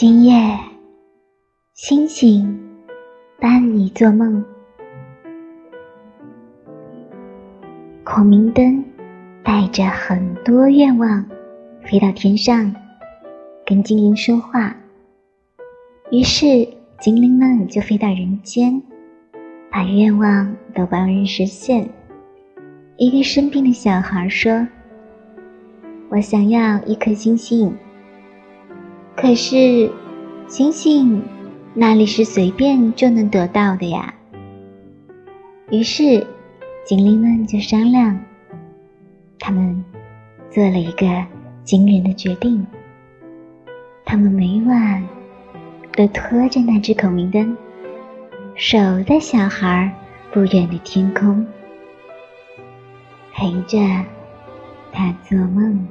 今夜，星星伴你做梦。孔明灯带着很多愿望飞到天上，跟精灵说话。于是精灵们就飞到人间，把愿望都帮人实现。一个生病的小孩说：“我想要一颗星星。”可是，星星那里是随便就能得到的呀。于是，精灵们就商量，他们做了一个惊人的决定。他们每晚都拖着那只孔明灯，守在小孩不远的天空，陪着他做梦。